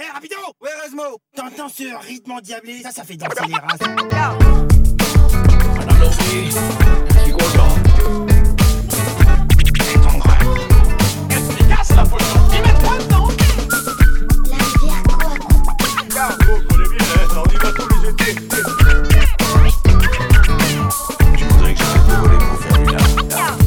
Hé, rapido Ouais, Erasmo T'entends ce rythme endiablé Ça, ça fait danser les races. Madame Lofi, je suis content. Qu'est-ce qui casse la potion Ils mettent quoi dedans Vous connaissez bien, hein, on y va tous les étés. Je voudrais que j'arrête de voler pour faire du lard.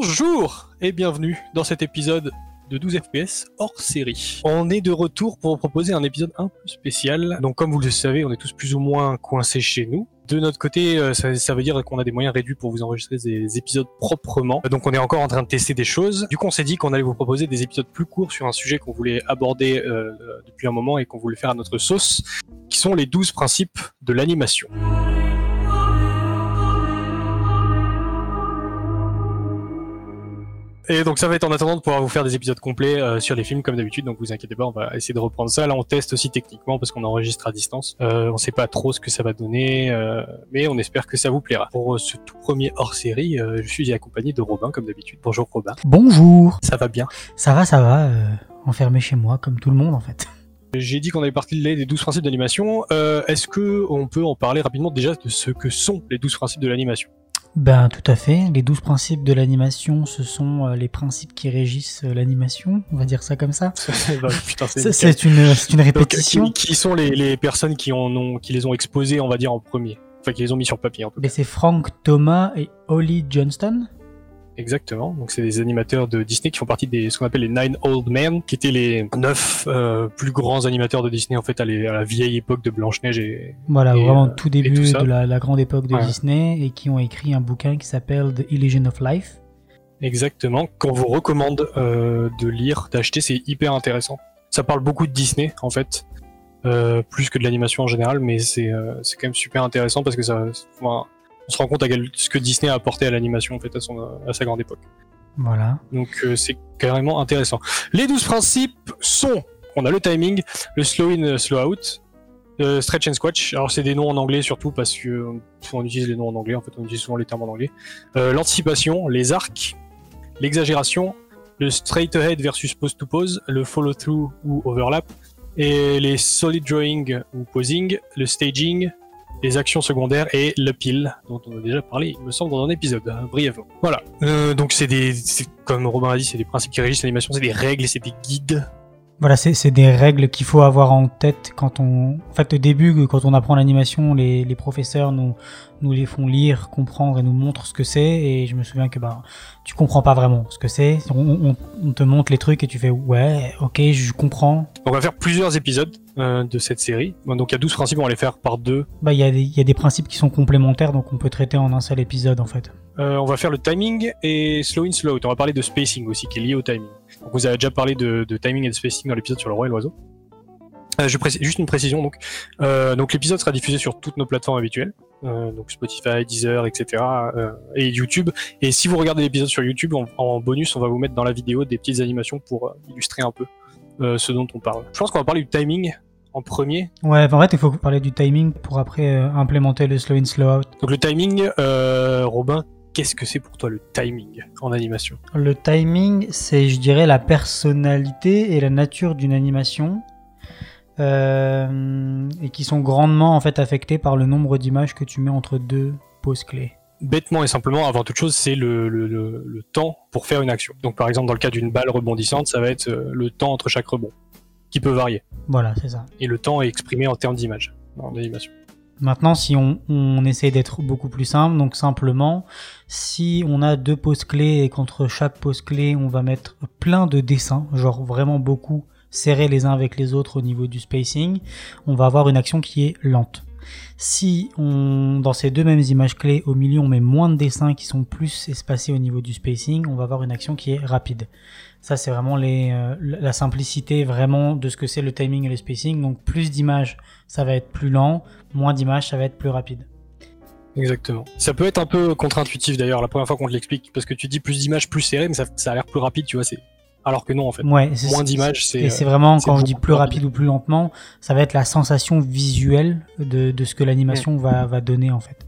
Bonjour et bienvenue dans cet épisode de 12 FPS hors série. On est de retour pour vous proposer un épisode un peu spécial. Donc comme vous le savez, on est tous plus ou moins coincés chez nous. De notre côté, euh, ça, veut dire qu'on a des moyens réduits pour vous enregistrer des épisodes proprement. Donc on est encore en train de tester des choses. Du coup, on s'est dit qu'on allait vous proposer des épisodes plus courts sur un sujet qu'on voulait aborder euh, depuis un moment et qu'on voulait faire à notre sauce, qui sont les 12 principes de l'animation. Et donc ça va être en attendant de pouvoir vous faire des épisodes complets euh, sur les films comme d'habitude, donc vous inquiétez pas, on va essayer de reprendre ça. Là on teste aussi techniquement parce qu'on enregistre à distance. Euh, on sait pas trop ce que ça va donner, euh, mais on espère que ça vous plaira. Pour euh, ce tout premier hors-série, je suis accompagné de Robin comme d'habitude. Bonjour Robin, Bonjour, ça va bien? Ça va, ça va, euh, enfermé chez moi comme tout le monde en fait. J'ai dit qu'on avait parlé des 12 principes d'animation. Est-ce que on peut en parler rapidement déjà de ce que sont les 12 principes de l'animation? Ben tout à fait, les 12 principes de l'animation, ce sont euh, les principes qui régissent euh, l'animation, on va dire ça comme ça. Putain, c'est une, Donc, répétition. qui, qui sont les, les personnes qui, en ont, qui les ont exposés, on va dire, en premier? Enfin, qui les ont mis sur papier, tout cas. Mais c'est Frank Thomas et Holly Johnston. Exactement. Donc, c'est des animateurs de Disney qui font partie des ce qu'on appelle les Nine Old Men, qui étaient les neuf euh, plus grands animateurs de Disney, en fait, à, les- à la vieille époque de Blanche-Neige et... Voilà, Et, vraiment euh, tout début tout de la, la grande époque de Ouais. Disney et qui ont écrit un bouquin qui s'appelle The Illusion of Life. Exactement. Qu'on vous recommande euh, de lire, d'acheter, c'est hyper intéressant. Ça parle beaucoup de Disney, en fait. euh, plus que de l'animation en général, mais c'est euh, quand même super intéressant parce que ça, enfin, on se rend compte à quel- ce que Disney a apporté à l'animation en fait à, son, à sa grande époque. Voilà. Donc euh, c'est carrément intéressant. Les 12 principes sont, on a le timing, le slow in, euh, slow out, le stretch and squatch. Alors c'est des noms en anglais surtout parce que euh, on utilise les noms en anglais, en fait on utilise souvent les termes en anglais. Euh, L'anticipation, les arcs, l'exagération, le straight ahead versus pose to pose, le follow through ou overlap, et les solid drawing ou posing, le staging, les actions secondaires et le pile, dont on a déjà parlé, il me semble, dans un épisode, hein, brièvement. Voilà. Euh, donc c'est des, comme Robin a dit, c'est des principes qui régissent l'animation, c'est des règles, c'est des guides. Voilà, c'est des règles qu'il faut avoir en tête quand on. En fait, au début, quand on apprend l'animation, les, les professeurs nous, nous les font lire, comprendre et nous montrent ce que c'est. Et je me souviens que bah, tu comprends pas vraiment ce que c'est. On, on- on te montre les trucs et tu fais ouais, ok, je comprends. On va faire plusieurs épisodes euh, de cette série. Donc il y a 12 principes, on va les faire par deux. Bah, il y, a des- il y a des principes qui sont complémentaires, donc on peut traiter en un seul épisode en fait. Euh, on va faire le timing et slow in, slow out. On va parler de spacing aussi, qui est lié au timing. Donc vous avez déjà parlé de, de timing et de spacing dans l'épisode sur le roi et l'oiseau. Euh, je précise, juste une précision donc. Euh, donc l'épisode sera diffusé sur toutes nos plateformes habituelles, euh, donc Spotify, Deezer, etc. et YouTube. Et si vous regardez l'épisode sur YouTube, en, en bonus, on va vous mettre dans la vidéo des petites animations pour illustrer un peu ce dont on parle. Je pense qu'on va parler du timing en premier. Ouais, en fait, il faut parler du timing pour après implémenter le slow in, slow out. Donc le timing, Robin, qu'est-ce que c'est pour toi le timing en animation? Le timing, c'est, je dirais, la personnalité et la nature d'une animation, euh, et qui sont grandement en fait affectés par le nombre d'images que tu mets entre deux poses clés. bêtement et simplement, avant toute chose, c'est le, le, le- le temps pour faire une action. Donc par exemple, dans le cas d'une balle rebondissante, ça va être euh, le temps entre chaque rebond, qui peut varier. Voilà, c'est ça. Et le temps est exprimé en termes d'image, en animation. Maintenant, si on, on essaie d'être beaucoup plus simple, donc simplement, si on a deux poses clés et qu'entre chaque pose clé, on va mettre plein de dessins, genre vraiment beaucoup serrés les uns avec les autres au niveau du spacing, on va avoir une action qui est lente. Si dans ces deux mêmes images clés, au milieu, on met moins de dessins qui sont plus espacés au niveau du spacing, on va avoir une action qui est rapide. Ça, c'est vraiment euh, la simplicité vraiment de ce que c'est le timing et le spacing. Donc, plus d'images, ça va être plus lent. Moins d'images, ça va être plus rapide. Exactement. Ça peut être un peu contre-intuitif d'ailleurs la première fois qu'on te l'explique, parce que tu dis plus d'images plus serrées, mais ça, ça a l'air plus rapide, tu vois. Alors que non en fait. Ouais, Moins d'images, c'est. Et c'est euh, vraiment, c'est quand je dis plus rapide. rapide ou plus lentement, ça va être la sensation visuelle de, de ce que l'animation va, va donner en fait.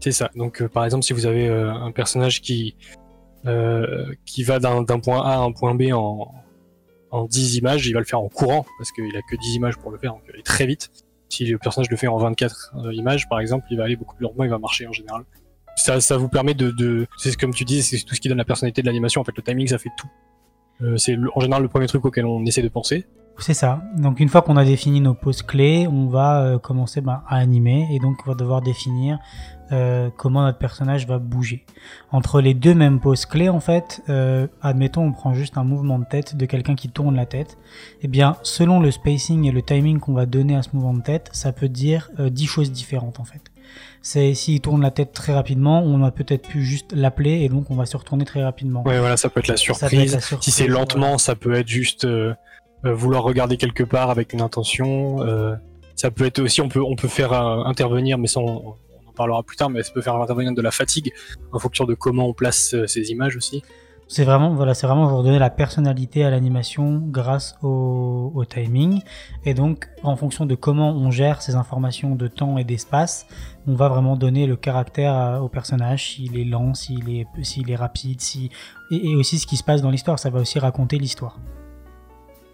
C'est ça. Donc, euh, par exemple, si vous avez euh, un personnage qui qui va d'un point A à un point B en en 10 images, il va le faire en courant, parce qu'il a que 10 images pour le faire, donc il va aller très vite. Si le personnage le fait en 24 euh, images, par exemple, il va aller beaucoup plus lentement, il va marcher en général. Ça, ça vous permet de, de c'est comme tu dis, c'est tout ce qui donne la personnalité de l'animation. En fait, le timing, ça fait tout. Euh, c'est en général le premier truc auquel on essaie de penser. C'est ça. Donc une fois qu'on a défini nos poses clés, on va euh, commencer ben, à animer et donc on va devoir définir euh, comment notre personnage va bouger. Entre les deux mêmes poses clés, en fait, admettons on prend juste un mouvement de tête de quelqu'un qui tourne la tête. Eh bien, selon le spacing et le timing qu'on va donner à ce mouvement de tête, ça peut dire euh, 10 choses différentes en fait. C'est s'il tourne la tête très rapidement, on a peut-être pu juste l'appeler et donc on va se retourner très rapidement. Ouais, voilà, ça peut être la être surprise. la surprise, Si c'est voilà. lentement, ça peut être juste euh, euh, vouloir regarder quelque part avec une intention. euh, ça peut être aussi, on peut, on peut faire euh, intervenir, mais ça on, on en parlera plus tard, mais ça peut faire intervenir de la fatigue en fonction de comment on place ces images aussi. C'est vraiment, voilà, c'est vraiment redonner la personnalité à l'animation grâce au, timing. Et donc, en fonction de comment on gère ces informations de temps et d'espace, on va vraiment donner le caractère au personnage, s'il est lent, s'il est, est rapide, si, et, aussi ce qui se passe dans l'histoire. Ça va aussi raconter l'histoire.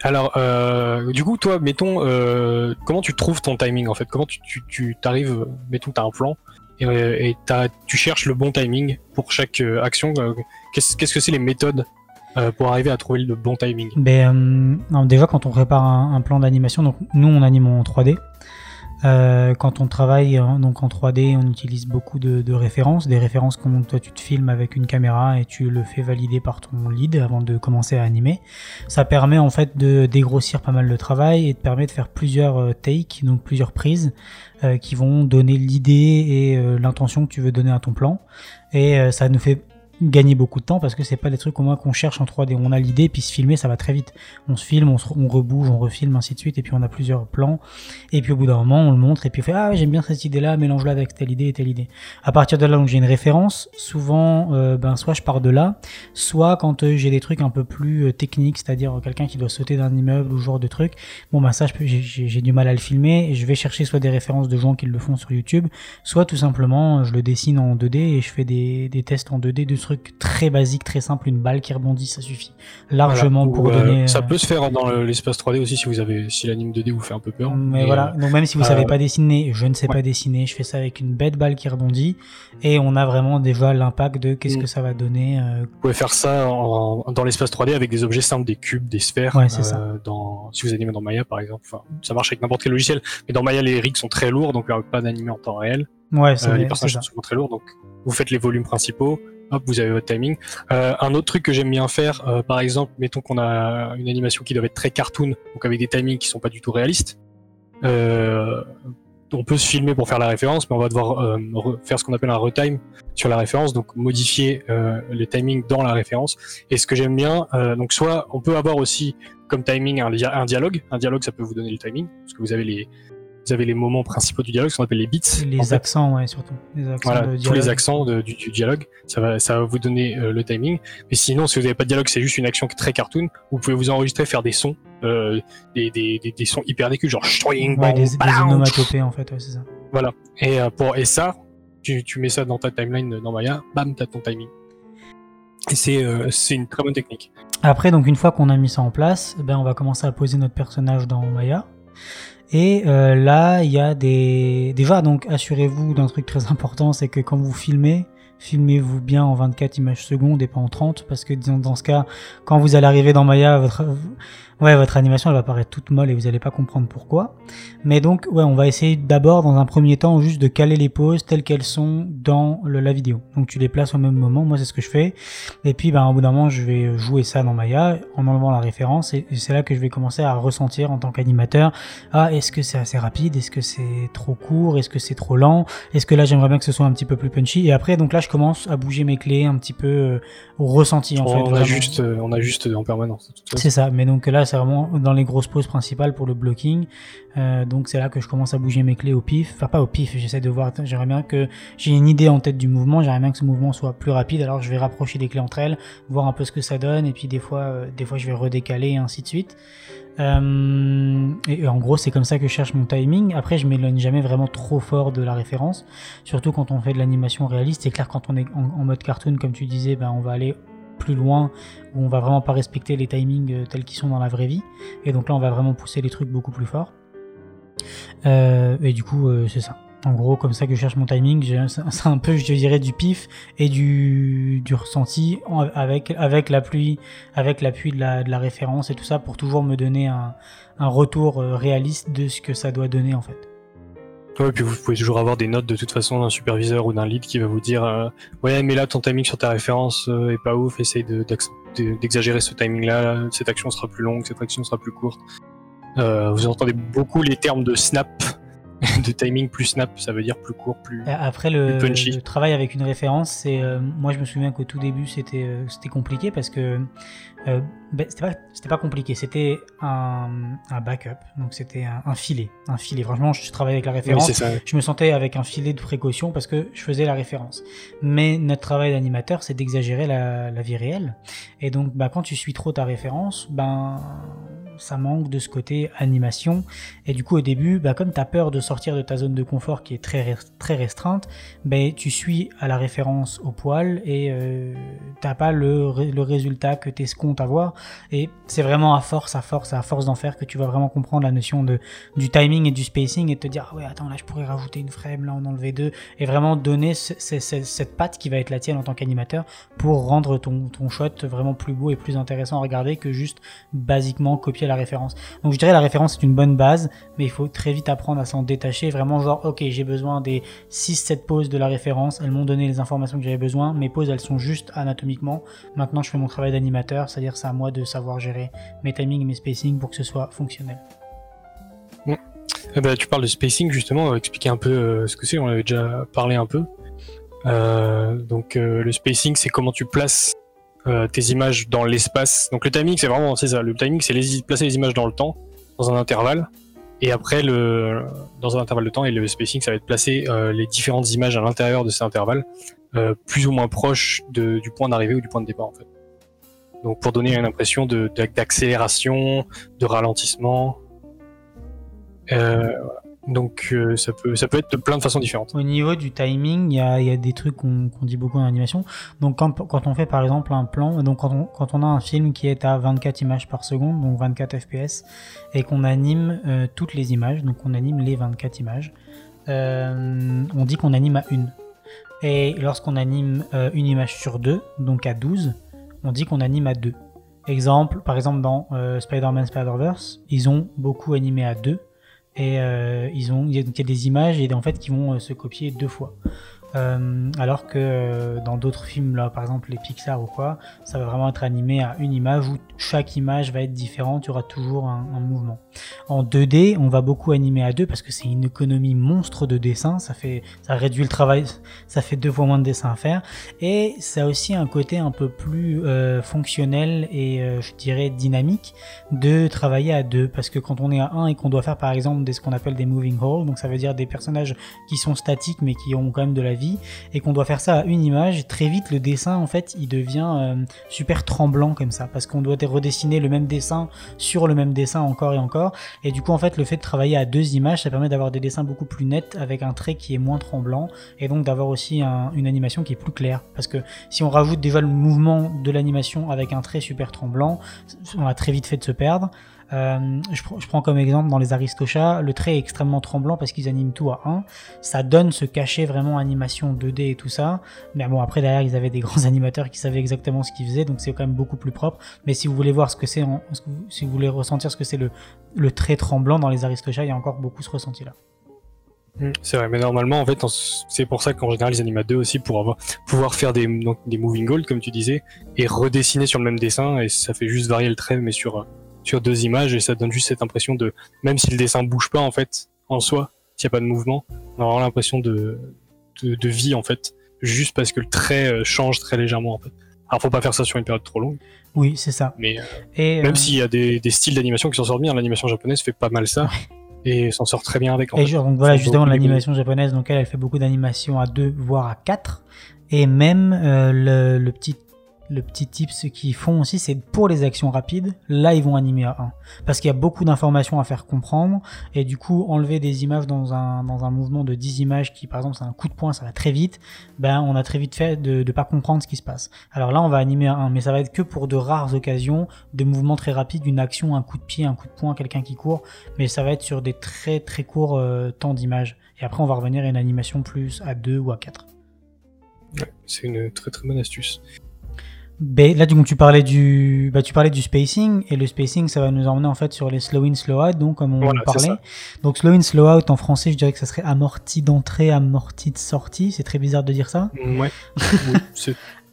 Alors, euh, du coup, toi, mettons, euh, comment tu trouves ton timing en fait? Comment tu, tu, tu t'arrives, euh, mettons, t'as un plan et, euh, tu cherches le bon timing pour chaque euh, action. euh, qu'est-ce, que c'est les méthodes pour arriver à trouver le bon timing? Ben, euh, non, déjà, quand on prépare un, un plan d'animation, nous on anime en 3D. Euh, quand on travaille euh, donc en 3D, on utilise beaucoup de, de références, des références comme toi tu te filmes avec une caméra et tu le fais valider par ton lead avant de commencer à animer. Ça permet en fait de dégrossir pas mal de travail et de permet de faire plusieurs euh, takes, donc plusieurs prises euh, qui vont donner l'idée et euh, l'intention que tu veux donner à ton plan. Et euh, ça nous fait gagner beaucoup de temps parce que c'est pas des trucs au moins qu'on cherche en 3D. On a l'idée, puis se filmer, ça va très vite. On se filme, on, on rebouge, on refilme, ainsi de suite, et puis on a plusieurs plans. Et puis au bout d'un moment, on le montre, et puis on fait Ah, j'aime bien cette idée-là, mélange-la avec telle idée et telle idée. À partir de là, donc j'ai une référence. Souvent, euh, ben, soit je pars de là, soit quand euh, j'ai des trucs un peu plus euh, techniques, c'est-à-dire quelqu'un qui doit sauter d'un immeuble ou genre de truc. Bon, ben ça, j'ai- du mal à le filmer, et je vais chercher soit des références de gens qui le font sur YouTube, soit tout simplement, je le dessine en 2D et je fais des, des tests en 2D de trucs très basiques, très simples, une balle qui rebondit, ça suffit largement Voilà. pour Ou, euh, donner. Ça euh, peut se faire dans le- l'espace 3D aussi si vous avez, si l'anime 2D vous fait un peu peur. mais Et, voilà, euh, donc même si vous euh, savez pas dessiner, je ne sais ouais. pas dessiner, je fais ça avec une bête balle qui rebondit et on a vraiment déjà l'impact de qu'est-ce Mm. que ça va donner. euh, Vous pouvez faire ça en- dans l'espace 3D avec des objets simples, des cubes, des sphères. Ouais, ça. Dans, si vous animez dans Maya, par exemple, enfin, ça marche avec n'importe quel logiciel. Mais dans Maya, les rigs sont très lourds, donc il n'y a pas d'animer en temps réel. Ouais, Euh, les personnages sont souvent très lourds, donc vous faites les volumes principaux. Hop, vous avez votre timing. Euh, un autre truc que j'aime bien faire, euh, par exemple, mettons qu'on a une animation qui doit être très cartoon, donc avec des timings qui sont pas du tout réalistes. Euh, on peut se filmer pour faire la référence, mais on va devoir re- faire ce qu'on appelle un retime sur la référence, donc modifier les timings dans la référence. Et ce que j'aime bien, donc soit on peut avoir aussi comme timing un dialogue. Un dialogue, ça peut vous donner le timing, parce que vous avez les vous avez les moments principaux du dialogue, ce qu'on appelle les beats. Les en fait. accents, ouais, surtout. Les accents Voilà, de tous les dialogue. accents de- du, du dialogue, ça va, ça va vous donner euh, le timing. Mais sinon, si vous n'avez pas de dialogue, c'est juste une action très cartoon. Vous pouvez vous enregistrer, faire des sons, euh, des, des, des, des sons hyper décus, genre shtoing, Ouais, des, onomatopées en fait, ouais, c'est ça. Voilà. Et euh, pour et ça, tu, tu mets ça dans ta timeline dans Maya, bam, t'as ton timing. Et c'est euh, c'est une très bonne technique. Après, donc une fois qu'on a mis ça en place, ben, on va commencer à poser notre personnage dans Maya. Et euh, là, il y a des... Déjà, donc assurez-vous d'un truc très important, c'est que quand vous filmez, filmez-vous bien en 24 images secondes et pas en 30, parce que dans ce cas, quand vous allez arriver dans Maya, votre, ouais, votre animation elle va paraître toute molle et vous n'allez pas comprendre pourquoi. Mais donc, ouais, on va essayer d'abord, dans un premier temps, juste de caler les poses telles qu'elles sont dans le- la vidéo. Donc tu les places au même moment, moi c'est ce que je fais. Et puis, ben, au bout d'un moment, je vais jouer ça dans Maya en enlevant la référence. Et, et c'est là que je vais commencer à ressentir en tant qu'animateur. Ah, est-ce que c'est assez rapide? Est-ce que c'est trop court? Est-ce que c'est trop lent? Est-ce que là, j'aimerais bien que ce soit un petit peu plus punchy Et après, donc là, je commence à bouger mes clés un petit peu euh, au ressenti, en on, fait. a juste, euh, on a juste en permanence. C'est ça, mais donc là c'est vraiment dans les grosses pauses principales pour le blocking. Euh, donc c'est là que je commence à bouger mes clés au pif. Enfin pas au pif, j'essaie de voir, j'aimerais bien que j'ai une idée en tête du mouvement, j'aimerais bien que ce mouvement soit plus rapide, alors je vais rapprocher les clés entre elles, voir un peu ce que ça donne, et puis des fois, euh, des fois je vais redécaler et ainsi de suite. Euh, et, et en gros c'est comme ça que je cherche mon timing. Après je m'éloigne jamais vraiment trop fort de la référence, surtout quand on fait de l'animation réaliste. C'est clair quand on est en, en mode cartoon comme tu disais, ben on va aller plus loin, où on va vraiment pas respecter les timings euh, tels qu'ils sont dans la vraie vie. Et donc là, on va vraiment pousser les trucs beaucoup plus fort. Euh, et du coup, euh, c'est ça. En gros, comme ça que je cherche mon timing, c'est un peu, je dirais, du pif et du, du ressenti en- avec, avec l'appui, avec l'appui de la, référence et tout ça pour toujours me donner un, retour réaliste de ce que ça doit donner en fait. Ouais, puis vous pouvez toujours avoir des notes de toute façon d'un superviseur ou d'un lead qui va vous dire euh, ouais mais là ton timing sur ta référence euh, est pas ouf, essaye de- d'exagérer ce timing là, cette action sera plus longue, cette action sera plus courte. Euh, vous entendez beaucoup les termes de snap, de timing plus snap, ça veut dire plus court, plus. Et Après le, Plus punchy. le travail avec une référence, c'est euh, moi je me souviens qu'au tout début c'était euh, compliqué parce que euh, ben, c'était pas c'était pas compliqué, c'était un, un backup, donc c'était un, un filet, un filet. Franchement, je travaillais avec la Oui, référence. c'est ça. je me sentais avec un filet de précaution parce que je faisais la référence. Mais notre travail d'animateur, c'est d'exagérer la, la vie réelle. Et donc, bah, quand tu suis trop ta référence, ben, ça manque de ce côté animation. Et du coup, au début, bah, comme tu as peur de sortir de ta zone de confort qui est très, très restreinte, ben, tu suis à la référence au poil et euh, t'as pas le, le résultat que tu escomptes avoir. Et c'est vraiment à force, à force, à force d'en faire que tu vas vraiment comprendre la notion de, du timing et du spacing et te dire, ah ouais, attends, là, je pourrais rajouter une frame, là, en enlever deux, et vraiment donner ce- ce- ce- cette patte qui va être la tienne en tant qu'animateur pour rendre ton, ton shot vraiment plus beau et plus intéressant à regarder que juste basiquement copier la référence. Donc je dirais la référence est une bonne base, mais il faut très vite apprendre à s'en détacher, vraiment genre, ok, j'ai besoin des 6-7 poses de la référence, elles m'ont donné les informations que j'avais besoin, mes poses elles sont juste anatomiquement, maintenant je fais mon travail d'animateur, c'est-à-dire c'est à moi de savoir gérer mes timings et mes spacings pour que ce soit fonctionnel. Eh ben, tu parles de spacing justement, expliquer un peu euh, ce que c'est, on avait déjà parlé un peu. Euh, donc euh, le spacing c'est comment tu places tes images dans l'espace. Donc le timing c'est vraiment c'est ça, le timing c'est placer les images dans le temps, dans un intervalle. Et après le dans un intervalle de temps et le spacing ça va être placer les différentes images à l'intérieur de cet intervalle, plus ou moins proche du point d'arrivée ou du point de départ en fait. Donc pour donner une impression de d'accélération, de ralentissement. Euh, donc euh, ça peut être de plein de façons différentes. Au niveau du timing, il y a, des trucs qu'on dit beaucoup en animation. Donc quand, on fait par exemple un plan, donc quand on, a un film qui est à 24 images par seconde, donc 24 fps, et qu'on anime euh, toutes les images, donc on anime les 24 images, on dit qu'on anime à une. Et lorsqu'on anime une image sur deux, donc à 12, on dit qu'on anime à deux. Exemple, par exemple dans euh, Spider-Man Spider-Verse, ils ont beaucoup animé à deux et euh, ils ont il y, a, des images et en fait qui vont euh, se copier deux fois. Euh, alors que euh, dans d'autres films là par exemple les Pixar ou quoi ça va vraiment être animé à une image où chaque image va être différente il y aura toujours un, mouvement. En 2D on va beaucoup animer à deux parce que c'est une économie monstre de dessin ça fait ça réduit le travail ça fait deux fois moins de dessin à faire. Et ça a aussi un côté un peu plus euh, fonctionnel et je dirais dynamique de travailler à deux. Parce que quand on est à un et qu'on doit faire par exemple des ce qu'on appelle des moving halls donc ça veut dire des personnages qui sont statiques mais qui ont quand même de la et qu'on doit faire ça à une image très vite le dessin en fait il devient euh, super tremblant comme ça parce qu'on doit redessiner le même dessin sur le même dessin encore et encore. Et du coup en fait le fait de travailler à deux images ça permet d'avoir des dessins beaucoup plus nets avec un trait qui est moins tremblant et donc d'avoir aussi un- une animation qui est plus claire. Parce que si on rajoute déjà le mouvement de l'animation avec un trait super tremblant on a très vite fait de se perdre euh, je, pr- je prends comme exemple dans les Aristochats, le trait est extrêmement tremblant parce qu'ils animent tout à 1. Ça donne ce cachet vraiment animation 2D et tout ça. Mais bon, après derrière, ils avaient des grands animateurs qui savaient exactement ce qu'ils faisaient, donc c'est quand même beaucoup plus propre. Mais si vous voulez voir ce que c'est, si vous voulez ressentir ce que c'est le, le trait tremblant dans les Aristochats, il y a encore beaucoup ce ressenti-là. Mm, C'est vrai, mais normalement, en fait, c'est pour ça qu'en général, ils animent à deux aussi pour avoir, pouvoir faire des, des moving goals, comme tu disais, et redessiner sur le même dessin, et ça fait juste varier le trait, mais sur, sur deux images, et ça donne juste cette impression de, même si le dessin bouge pas, en fait, en soi, s'il n'y a pas de mouvement, on a vraiment l'impression de, de, de vie, en fait, juste parce que le trait euh, change très légèrement, en fait. Alors, faut pas faire ça sur une période trop longue, Oui, c'est ça. mais euh, Et, même euh, s'il y a des, des styles d'animation qui s'en sortent bien, l'animation japonaise fait pas mal ça, et s'en sort très bien avec, Et genre, donc voilà, justement, l'animation japonaise, donc elle, elle fait beaucoup d'animations à 2, voire à 4. Et même euh, le, le petit le petit tip, ce qu'ils font aussi, c'est pour les actions rapides, là ils vont animer à 1. Parce qu'il y a beaucoup d'informations à faire comprendre, et du coup enlever des images dans un, mouvement de 10 images qui par exemple c'est un coup de poing, ça va très vite, ben on a très vite fait de ne pas comprendre ce qui se passe. Alors là on va animer à 1, mais ça va être que pour de rares occasions, de mouvements très rapides, une action, un coup de pied, un coup de poing, quelqu'un qui court, mais ça va être sur des très très courts euh, temps d'image. Et après on va revenir à une animation plus à 2 ou à 4. Ouais, c'est une très très bonne astuce. Ben, là, du coup, tu parlais du, bah, tu parlais du spacing et le spacing, ça va nous emmener en fait sur les slow in, slow out, donc comme on Voilà, parlait. Donc slow in, slow out en français, je dirais que ça serait amorti d'entrée, amorti de sortie. C'est très bizarre de dire ça. Ouais.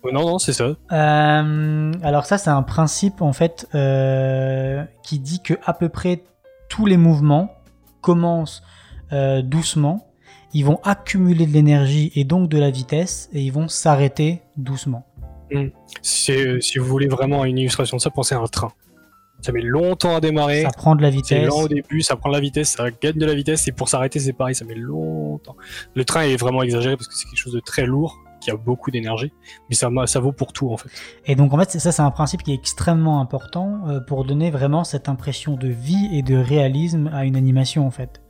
Oui, ouais, non, non, c'est ça. Euh, alors ça, c'est un principe en fait euh, qui dit que à peu près tous les mouvements commencent euh, doucement. Ils vont accumuler de l'énergie et donc de la vitesse et ils vont s'arrêter doucement. C'est- Si vous voulez vraiment une illustration de ça, pensez à un train. Ça met longtemps à démarrer. Ça prend de la C'est vitesse. lent au début, ça prend de la vitesse, ça gagne de la vitesse, et pour s'arrêter, c'est pareil, ça met longtemps. Le train est vraiment exagéré parce que c'est quelque chose de très lourd, qui a beaucoup d'énergie, mais ça, ça vaut pour tout en fait. Et donc en fait, c'est- ça c'est un principe qui est extrêmement important euh, pour donner vraiment cette impression de vie et de réalisme à une animation en fait,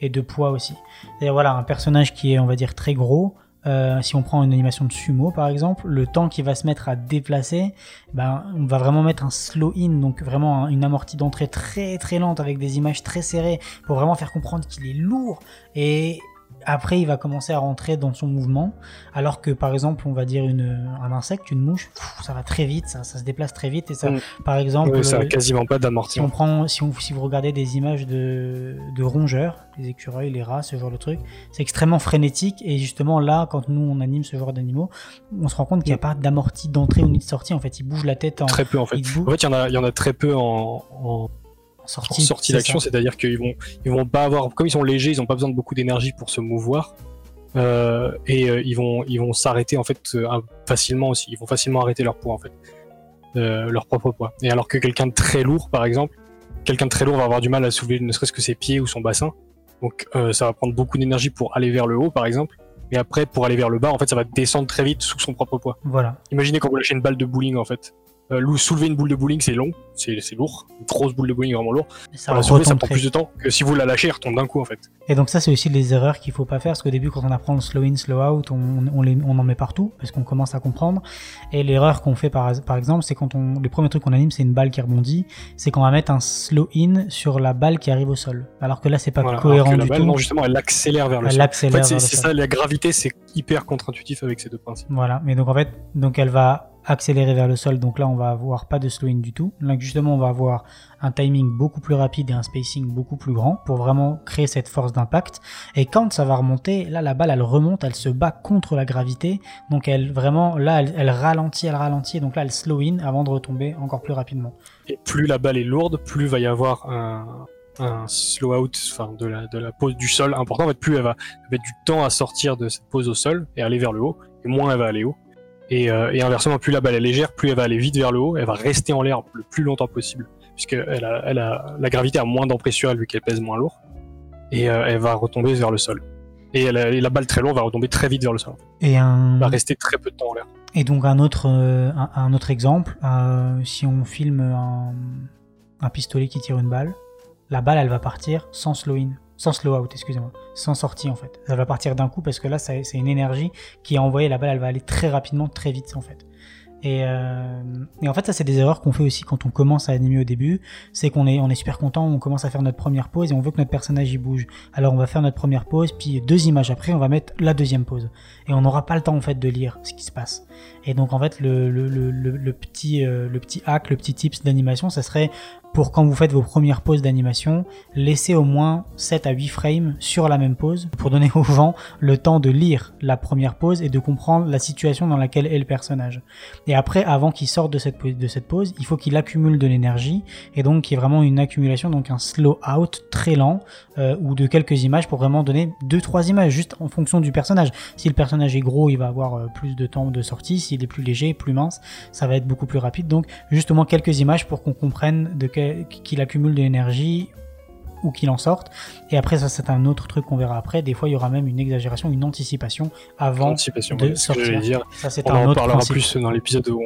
et de poids aussi. C'est-à-dire voilà, un personnage qui est on va dire très gros. Euh, si on prend une animation de sumo par exemple, le temps qu'il va se mettre à déplacer, ben, on va vraiment mettre un slow in, donc vraiment un- une amortie d'entrée très très lente avec des images très serrées pour vraiment faire comprendre qu'il est lourd. Et après, il va commencer à rentrer dans son mouvement. Alors que par exemple, on va dire une, un insecte, une mouche, ça va très vite, ça, ça se déplace très vite. Et ça, Mm. par exemple, ça a quasiment pas si d'amortissement. on prend, si, on, si vous regardez des images de, de rongeurs, les écureuils, les rats, ce genre de truc, c'est extrêmement frénétique. Et justement, là, quand nous on anime ce genre d'animaux, on se rend compte qu'il n'y a pas d'amorti d'entrée ou ni de sortie. En fait, ils bougent la tête en, Très peu en fait. En fait, il y en a, il y en a très peu en, en- en en sortie. c'est d'action, c'est-à-dire qu'ils vont, ils vont pas avoir, comme ils sont légers, ils ont pas besoin de beaucoup d'énergie pour se mouvoir. Euh, et euh, ils vont ils vont s'arrêter en fait euh, facilement aussi. Ils vont facilement arrêter leur poids en fait. Leur propre poids. Et alors que quelqu'un de très lourd par exemple quelqu'un de très lourd va avoir du mal à soulever ne serait-ce que ses pieds ou son bassin. Donc ça va prendre beaucoup d'énergie pour aller vers le haut par exemple. Et après pour aller vers le bas en fait ça va descendre très vite sous son propre poids. Voilà. imaginez quand vous lâchez une balle de bowling en fait euh, soulever une boule de bowling c'est long c'est lourd une grosse boule de bowling vraiment lourd Ça pour la soulever ça prend plus de temps que si vous la lâchez elle retombe d'un coup en fait Et donc ça, c'est aussi les erreurs qu'il faut pas faire, parce qu'au début, quand on apprend le slow in, slow out, on, on, les, on en met partout, parce qu'on commence à comprendre. Et l'erreur qu'on fait par, par exemple, c'est quand on, les premiers trucs qu'on anime, c'est une balle qui rebondit, c'est qu'on va mettre un slow in sur la balle qui arrive au sol. Alors que là, c'est pas Voilà, cohérent la du balle, tout. non, justement, elle accélère vers le Elle sol. En accélère fait, c'est le ça, la gravité, c'est hyper contre-intuitif avec ces deux principes. Voilà, mais donc en fait, donc elle va accélérer vers le sol, donc là on va avoir pas de slow in du tout. Là justement on va avoir un timing beaucoup plus rapide et un spacing beaucoup plus grand pour vraiment créer cette force d'impact. Et quand ça va remonter, là la balle elle remonte, elle se bat contre la gravité, donc elle vraiment là elle, ralentit, elle ralentit, donc là elle slow in avant de retomber encore plus rapidement. Et plus la balle est lourde, plus va y avoir un, slow out enfin, de, la, de pose du sol important. En fait, plus elle va mettre du temps à sortir de cette pose au sol et aller vers le haut, et moins elle va aller haut. Et, euh, et inversement, plus la balle est légère, plus elle va aller vite vers le haut, elle va rester en l'air le plus longtemps possible, puisque elle a, elle a, la gravité a moins d'emprise sur elle vu qu'elle pèse moins lourd, et euh, elle va retomber vers le sol. Et, elle a- et la balle très lourde va retomber très vite vers le sol. Et un Elle va rester très peu de temps en l'air. Et donc un autre, euh, un, un autre exemple, si on filme un, un pistolet qui tire une balle, la balle elle va partir sans slow in, sans slow out, excusez-moi, sans sortie en fait. Elle va partir d'un coup parce que là ça- c'est une énergie qui est envoyée, la balle elle va aller très rapidement, très vite en fait. Et, euh, et en fait ça c'est des erreurs qu'on fait aussi quand on commence à animer au début, c'est qu'on est, on est super content, on commence à faire notre première pause et on veut que notre personnage y bouge. Alors on va faire notre première pause, puis deux images après on va mettre la deuxième pause. Et on n'aura pas le temps en fait de lire ce qui se passe. Et donc en fait euh, le petit hack, le petit tips d'animation, ça serait pour quand vous faites vos premières pauses d'animation, laissez au moins 7 à 8 frames sur la même pause pour donner aux gens le temps de lire la première pause et de comprendre la situation dans laquelle est le personnage. Et après, avant qu'il sorte de cette, de cette pause, il faut qu'il accumule de l'énergie et donc qu'il y ait vraiment une accumulation, donc un slow out très lent euh, ou de quelques images pour vraiment donner 2-3 images juste en fonction du personnage. Si le personnage est gros, il va avoir euh, plus de temps de sortie. S'il est plus léger, plus mince, ça va être beaucoup plus rapide. Donc justement quelques images pour qu'on comprenne de qu'il accumule de l'énergie ou qu'il en sorte. Et après ça c'est un autre truc qu'on verra après. Des fois il y aura même une exagération, une anticipation avant. Anticipation, de ouais, sortir. dire. Ça c'est On un en autre parlera principe. plus dans l'épisode où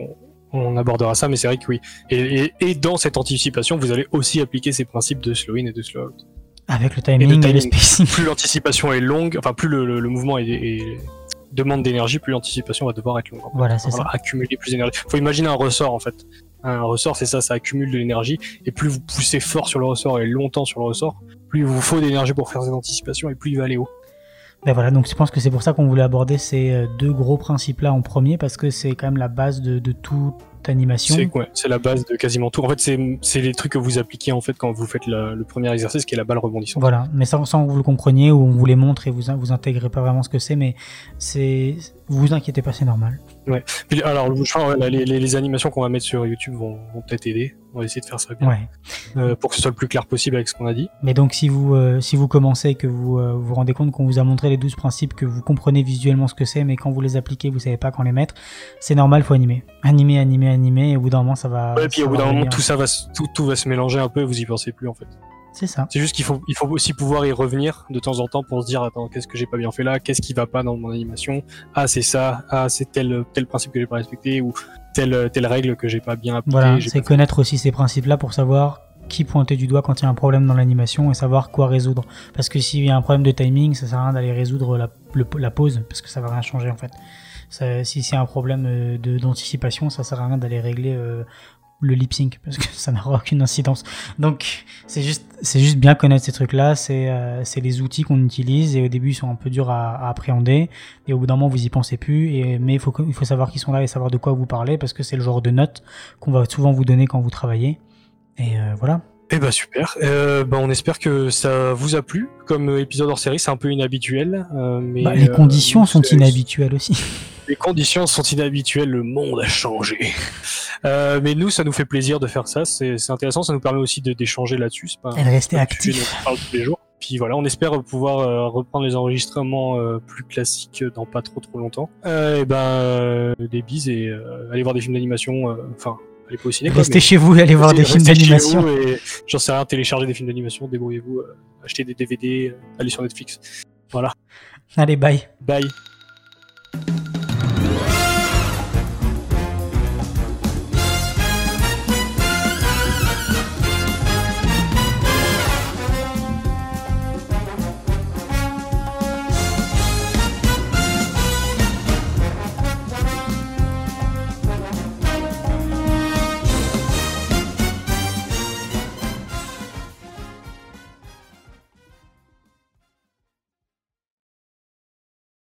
on abordera ça, mais c'est vrai que oui. Et, et, et dans cette anticipation, vous allez aussi appliquer ces principes de slow in et de slow out. Avec le timing et le, timing. spacing. Plus l'anticipation est longue, enfin plus le, le- le mouvement est, est- demande d'énergie, plus l'anticipation va devoir être longue. en fait. Voilà, c'est ça. accumuler plus d'énergie. Faut imaginer un ressort en fait. Un ressort, c'est ça, ça accumule de l'énergie. Et plus vous poussez fort sur le ressort et longtemps sur le ressort, plus il vous faut d'énergie pour faire cette anticipation et plus il va aller haut. Ben voilà, donc je pense que c'est pour ça qu'on voulait aborder ces euh, deux gros principes-là en premier, parce que c'est quand même la base de, de toute animation. C'est ouais, la base de quasiment tout. En fait, c'est les trucs que vous appliquez en fait quand vous faites la- le premier exercice qui est la balle rebondissante. Voilà, mais sans, sans que vous le compreniez ou on vous les montre et vous vous intégrez pas vraiment ce que c'est, mais c'est vous inquiétez pas, c'est normal. Puis, alors, je crois, ouais, les, les- les animations qu'on va mettre sur YouTube vont, vont peut-être aider. On va essayer de faire ça bien Ouais. euh, pour que ce soit le plus clair possible avec ce qu'on a dit. Mais donc si vous euh, si vous commencez et que vous euh, vous rendez compte qu'on vous a montré les 12 principes, que vous comprenez visuellement ce que c'est, mais quand vous les appliquez, vous savez pas quand les mettre, c'est normal, faut animer. Animer, animer, animer, et au bout d'un moment ça va. Ouais, et puis au bout d'un moment, tout ça va, se- tout, tout va se mélanger un peu et vous y pensez plus en fait. C'est ça. C'est juste qu'il faut, il faut aussi pouvoir y revenir de temps en temps pour se dire attends qu'est-ce que j'ai pas bien fait là, qu'est-ce qui va pas dans mon animation, ah c'est ça, ah c'est tel tel principe que j'ai pas respecté ou telle telle règle que j'ai pas bien appliquée. Voilà, c'est fait. connaître aussi ces principes-là pour savoir qui pointer du doigt quand il y a un problème dans l'animation et savoir quoi résoudre. Parce que s'il y a un problème de timing, ça sert à rien d'aller résoudre la, le- la pause, parce que ça va rien changer en fait. Ça- si c'est un problème euh, de- d'anticipation, ça sert à rien d'aller régler euh, le lip sync, parce que ça n'aura aucune incidence. Donc c'est juste, c'est juste bien connaître ces trucs-là, c'est euh, c'est les outils qu'on utilise et au début ils sont un peu durs à, à appréhender et au bout d'un moment vous y pensez plus. Et, mais il faut, il faut savoir qu'ils sont là et savoir de quoi vous parlez parce que c'est le genre de notes qu'on va souvent vous donner quand vous travaillez. Et euh, voilà. Eh ben super. Euh, ben, on espère que ça vous a plu. Comme épisode hors série, c'est un peu inhabituel. euh, mais Bah, les conditions sont inhabituelles aussi. Les conditions sont inhabituelles, le monde a changé. Euh, mais nous, ça nous fait plaisir de faire ça. C'est intéressant, ça nous permet aussi de- d'échanger là-dessus. Et de rester actif. on parle tous les jours. Puis voilà, on espère pouvoir euh, reprendre les enregistrements euh, plus classiques dans pas trop trop longtemps. Et ben, des bises et aller voir des films d'animation. Enfin, allez pas au ciné. Restez mais chez vous allez voir des films d'animation. j'en sais rien, télécharger des films d'animation, débrouillez-vous, achetez des DVD, allez sur Netflix. Voilà. Allez, bye. Bye.